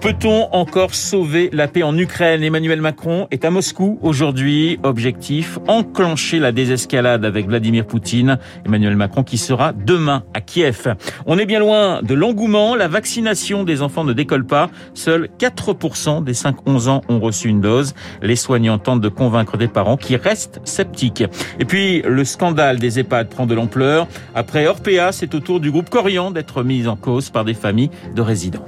Peut-on encore sauver la paix en Ukraine? Emmanuel Macron est à Moscou aujourd'hui. Objectif, enclencher la désescalade avec Vladimir Poutine. Emmanuel Macron qui sera demain à Kiev. On est bien loin de l'engouement. La vaccination des enfants ne décolle pas. Seuls 4% des 5-11 ans ont reçu une dose. Les soignants tentent de convaincre des parents qui restent sceptiques. Et puis, le scandale des EHPAD prend de l'ampleur. Après Orpea, c'est au tour du groupe Corian d'être mis en cause par des familles de résidents.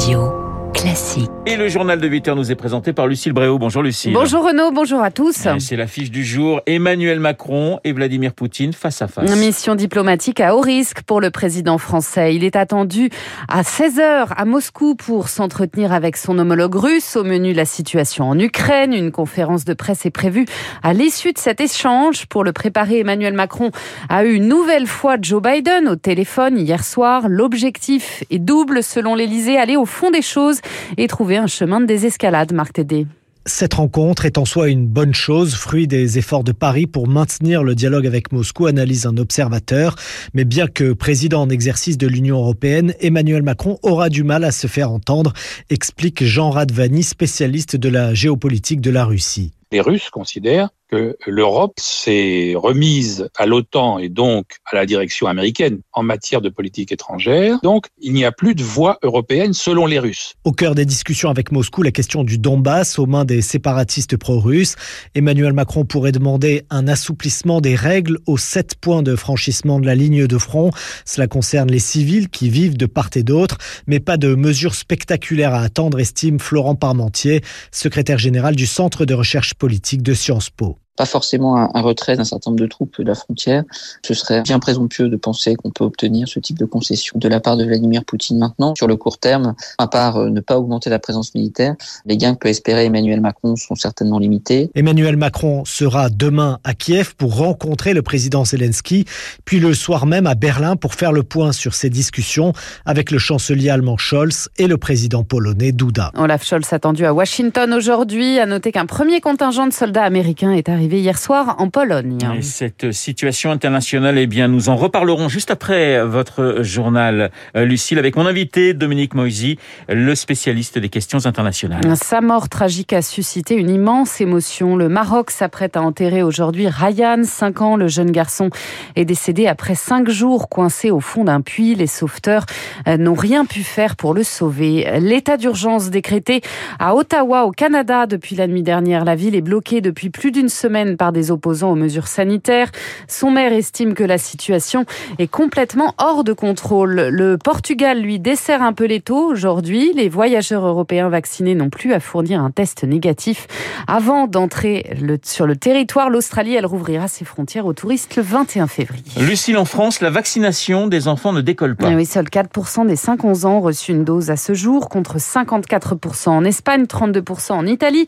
Radio classique. Et le journal de 8 heures nous est présenté par Lucille Bréau. Bonjour Lucille. Bonjour Renaud, bonjour à tous. C'est l'affiche du jour. Emmanuel Macron et Vladimir Poutine face à face. Une mission diplomatique à haut risque pour le président français. Il est attendu à 16h à Moscou pour s'entretenir avec son homologue russe. Au menu, la situation en Ukraine. Une conférence de presse est prévue à l'issue de cet échange. Pour le préparer, Emmanuel Macron a eu une nouvelle fois Joe Biden au téléphone hier soir. L'objectif est double selon l'Elysée, aller au fond des choses et trouver un chemin de désescalade, Marc Tédé. Cette rencontre est en soi une bonne chose, fruit des efforts de Paris pour maintenir le dialogue avec Moscou, analyse un observateur. Mais bien que président en exercice de l'Union européenne, Emmanuel Macron aura du mal à se faire entendre, explique Jean Radvani, spécialiste de la géopolitique de la Russie. Les Russes considèrent que l'Europe s'est remise à l'OTAN et donc à la direction américaine en matière de politique étrangère. Donc, il n'y a plus de voie européenne selon les Russes. Au cœur des discussions avec Moscou, la question du Donbass aux mains des séparatistes pro-russes. Emmanuel Macron pourrait demander un assouplissement des règles aux sept points de franchissement de la ligne de front. Cela concerne les civils qui vivent de part et d'autre, mais pas de mesures spectaculaires à attendre, estime Florent Parmentier, secrétaire général du Centre de recherche politique de Sciences Po pas forcément un, retrait d'un certain nombre de troupes de la frontière. Ce serait bien présomptueux de penser qu'on peut obtenir ce type de concession de la part de Vladimir Poutine maintenant. Sur le court terme, à part euh, ne pas augmenter la présence militaire, les gains que peut espérer Emmanuel Macron sont certainement limités. Emmanuel Macron sera demain à Kiev pour rencontrer le président Zelensky, puis le soir même à Berlin pour faire le point sur ses discussions avec le chancelier allemand Scholz et le président polonais Duda. Olaf Scholz attendu à Washington aujourd'hui. À noter qu'un premier contingent de soldats américains est arrivé hier soir en Pologne. Et cette situation internationale, eh bien, nous en reparlerons juste après votre journal, euh, Lucille, avec mon invité Dominique Moisy, le spécialiste des questions internationales. Sa mort tragique a suscité une immense émotion. Le Maroc s'apprête à enterrer aujourd'hui Ryan, 5 ans. Le jeune garçon est décédé après 5 jours coincé au fond d'un puits. Les sauveteurs euh, n'ont rien pu faire pour le sauver. L'état d'urgence décrété à Ottawa, au Canada, depuis la nuit dernière. La ville est bloquée depuis plus d'une semaine par des opposants aux mesures sanitaires. Son maire estime que la situation est complètement hors de contrôle. Le Portugal, lui, dessert un peu les taux aujourd'hui. Les voyageurs européens vaccinés n'ont plus à fournir un test négatif avant d'entrer sur le territoire. L'Australie, elle rouvrira ses frontières aux touristes le 21 février. Lucille, en France, la vaccination des enfants ne décolle pas. oui, seuls 4% des 5-11 ans ont reçu une dose à ce jour, contre 54% en Espagne, 32% en Italie,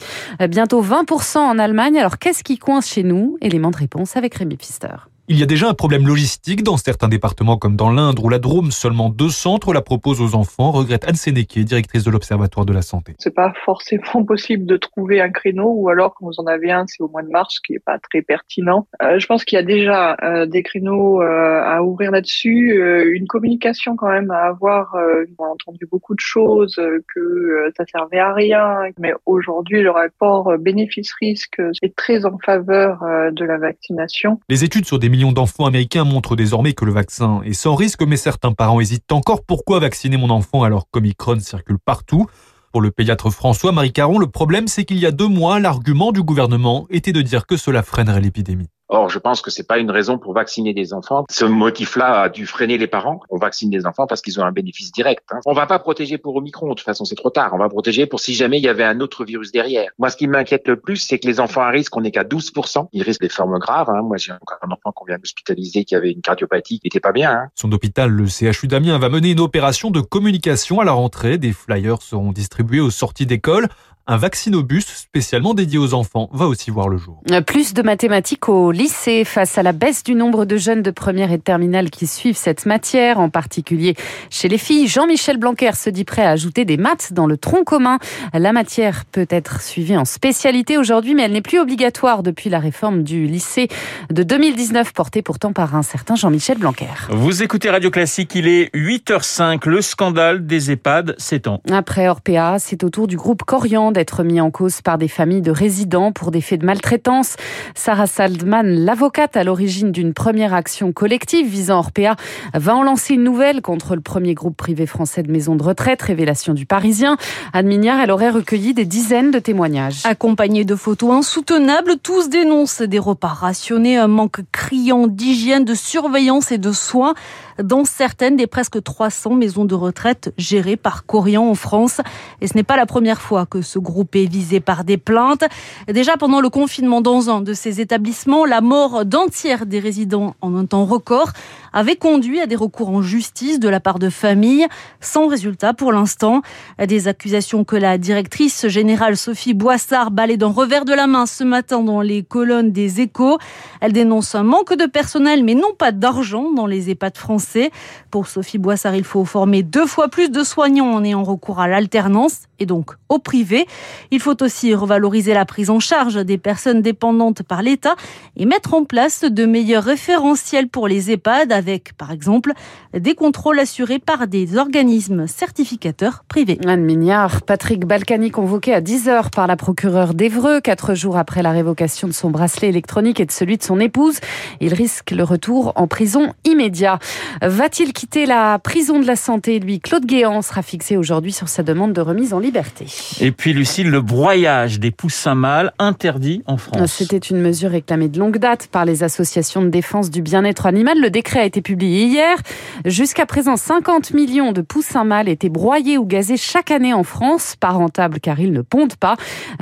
bientôt 20% en Allemagne. Alors qu'est-ce qui coince chez nous Élément de réponse avec Rémi Pfister. Il y a déjà un problème logistique dans certains départements comme dans l'Indre ou la Drôme. Seulement deux centres la proposent aux enfants, regrette Anne Sénéqué, directrice de l'Observatoire de la Santé. C'est pas forcément possible de trouver un créneau ou alors quand vous en avez un, c'est au mois de mars, ce qui est pas très pertinent. Euh, je pense qu'il y a déjà euh, des créneaux euh, à ouvrir là-dessus, une communication quand même à avoir. On a entendu beaucoup de choses, que ça servait à rien, mais aujourd'hui le rapport bénéfice-risque est très en faveur de la vaccination. Les études sur des millions d'enfants américains montrent désormais que le vaccin est sans risque, mais certains parents hésitent encore. Pourquoi vacciner mon enfant alors qu'Omicron circule partout? Pour le pédiatre François Marie Caron, le problème c'est qu'il y a deux mois, l'argument du gouvernement était de dire que cela freinerait l'épidémie. Or, je pense que c'est pas une raison pour vacciner des enfants. Ce motif-là a dû freiner les parents. On vaccine des enfants parce qu'ils ont un bénéfice direct. Hein. On va pas protéger pour Omicron. De toute façon, c'est trop tard. On va protéger pour si jamais il y avait un autre virus derrière. Moi, ce qui m'inquiète le plus, c'est que les enfants à risque, on n'est qu'à 12%. Ils risquent des formes graves. Hein. Moi, j'ai encore un enfant qu'on vient d'hospitaliser qui avait une cardiopathie qui n'était pas bien. Hein. Son hôpital, le CHU d'Amiens, va mener une opération de communication à la rentrée. Des flyers seront distribués aux sorties d'école un vaccinobus spécialement dédié aux enfants va aussi voir le jour. Plus de mathématiques au lycée face à la baisse du nombre de jeunes de première et de terminale qui suivent cette matière, en particulier chez les filles. Jean-Michel Blanquer se dit prêt à ajouter des maths dans le tronc commun. La matière peut être suivie en spécialité aujourd'hui, mais elle n'est plus obligatoire depuis la réforme du lycée de 2019, portée pourtant par un certain Jean-Michel Blanquer. Vous écoutez Radio Classique, il est 8h05. Le scandale des EHPAD s'étend. Après Orpea, c'est au tour du groupe Corian d'être mis en cause par des familles de résidents pour des faits de maltraitance. Sarah Saldman, l'avocate à l'origine d'une première action collective visant Orpea, va en lancer une nouvelle contre le premier groupe privé français de maisons de retraite, révélation du Parisien. Anne elle aurait recueilli des dizaines de témoignages. Accompagnés de photos insoutenables, tous dénoncent des repas rationnés, un manque criant d'hygiène, de surveillance et de soins dans certaines des presque 300 maisons de retraite gérées par Corian en France. Et ce n'est pas la première fois que ce groupe est visé par des plaintes. Déjà pendant le confinement dans un de ces établissements, la mort d'un tiers des résidents en un temps record avait conduit à des recours en justice de la part de familles, sans résultat pour l'instant. Des accusations que la directrice générale Sophie Boissard balait d'un revers de la main ce matin dans les colonnes des échos. Elle dénonce un manque de personnel, mais non pas d'argent dans les EHPAD français. Pour Sophie Boissard, il faut former deux fois plus de soignants en ayant recours à l'alternance et donc au privé. Il faut aussi revaloriser la prise en charge des personnes dépendantes par l'État et mettre en place de meilleurs référentiels pour les EHPAD avec, par exemple, des contrôles assurés par des organismes certificateurs privés. Anne Mignard, Patrick Balkany convoqué à 10h par la procureure d'Evreux, quatre jours après la révocation de son bracelet électronique et de celui de son épouse. Il risque le retour en prison immédiat. Va-t-il quitter la prison de la santé? Lui, Claude Guéant sera fixé aujourd'hui sur sa demande de remise en liberté. Et puis, Lucille, le broyage des poussins mâles interdit en France. C'était une mesure réclamée de longue date par les associations de défense du bien-être animal. Le décret a été publié hier. Jusqu'à présent, 50 millions de poussins mâles étaient broyés ou gazés chaque année en France. Pas rentable car ils ne pondent pas.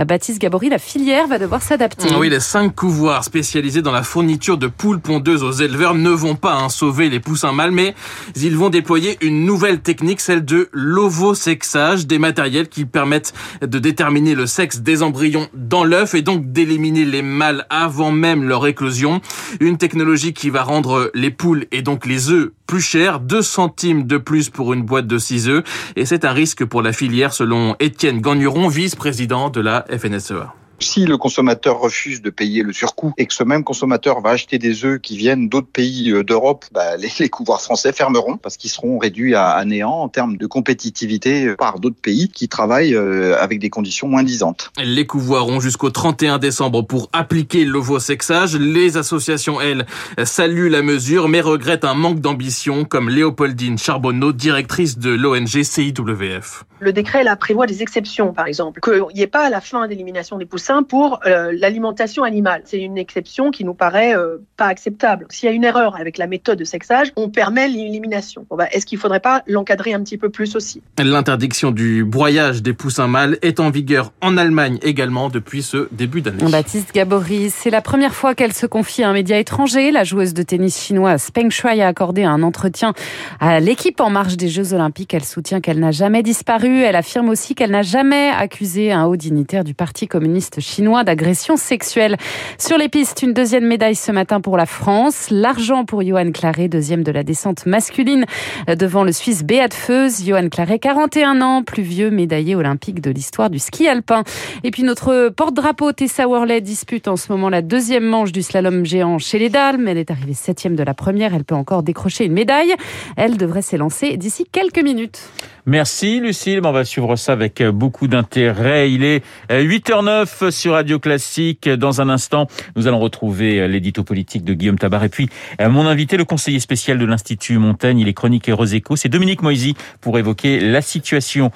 Baptiste Gabory, la filière va devoir s'adapter. Oui, les cinq couvoirs spécialisés dans la fourniture de poules pondeuses aux éleveurs ne vont pas hein, sauver les poussins mâles, mais ils vont déployer une nouvelle technique, celle de l'ovosexage, des matériels qui permettent de déterminer le sexe des embryons dans l'œuf et donc d'éliminer les mâles avant même leur éclosion. Une technologie qui va rendre les poules et donc les œufs plus chers, 2 centimes de plus pour une boîte de 6 œufs. Et c'est un risque pour la filière selon Étienne Gagnuron, vice-président de la FNSEA. Si le consommateur refuse de payer le surcoût et que ce même consommateur va acheter des œufs qui viennent d'autres pays euh, d'Europe, bah, les, les, couvoirs français fermeront parce qu'ils seront réduits à, à, néant en termes de compétitivité euh, par d'autres pays qui travaillent euh, avec des conditions moins disantes. Les couvoirs ont jusqu'au 31 décembre pour appliquer l'ovosexage. Les associations, elles, saluent la mesure mais regrettent un manque d'ambition comme Léopoldine Charbonneau, directrice de l'ONG CIWF. Le décret là prévoit des exceptions, par exemple, qu'il n'y ait pas à la fin d'élimination des poussins pour euh, l'alimentation animale. C'est une exception qui nous paraît euh, pas acceptable. S'il y a une erreur avec la méthode de sexage, on permet l'élimination. Bon, bah, Est-ce qu'il ne faudrait pas l'encadrer un petit peu plus aussi? L'interdiction du broyage des poussins mâles est en vigueur en Allemagne également depuis ce début d'année. Baptiste Gabory, c'est la première fois qu'elle se confie à un média étranger. La joueuse de tennis chinoise Peng Shuai a accordé un entretien à l'équipe en marge des Jeux Olympiques. Elle soutient qu'elle n'a jamais disparu. Elle affirme aussi qu'elle n'a jamais accusé un haut dignitaire du Parti communiste chinois d'agression sexuelle. Sur les pistes, une deuxième médaille ce matin pour la France. L'argent pour Johan Claret, deuxième de la descente masculine devant le Suisse Beat Feuz. Johan Claret, 41 ans, plus vieux médaillé olympique de l'histoire du ski alpin. Et puis notre porte-drapeau Tessa Worley dispute en ce moment la deuxième manche du slalom géant chez les Dalmes. Elle est arrivée septième de la première. Elle peut encore décrocher une médaille. Elle devrait s'élancer d'ici quelques minutes. Merci Lucille, on va suivre ça avec beaucoup d'intérêt. Il est 8h09 sur Radio Classique. Dans un instant, nous allons retrouver l'édito politique de Guillaume Tabar et puis mon invité, le conseiller spécial de l'Institut Montaigne, il est chronique et Roséco, c'est Dominique Moisy pour évoquer la situation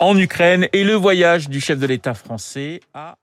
en Ukraine et le voyage du chef de l'État français à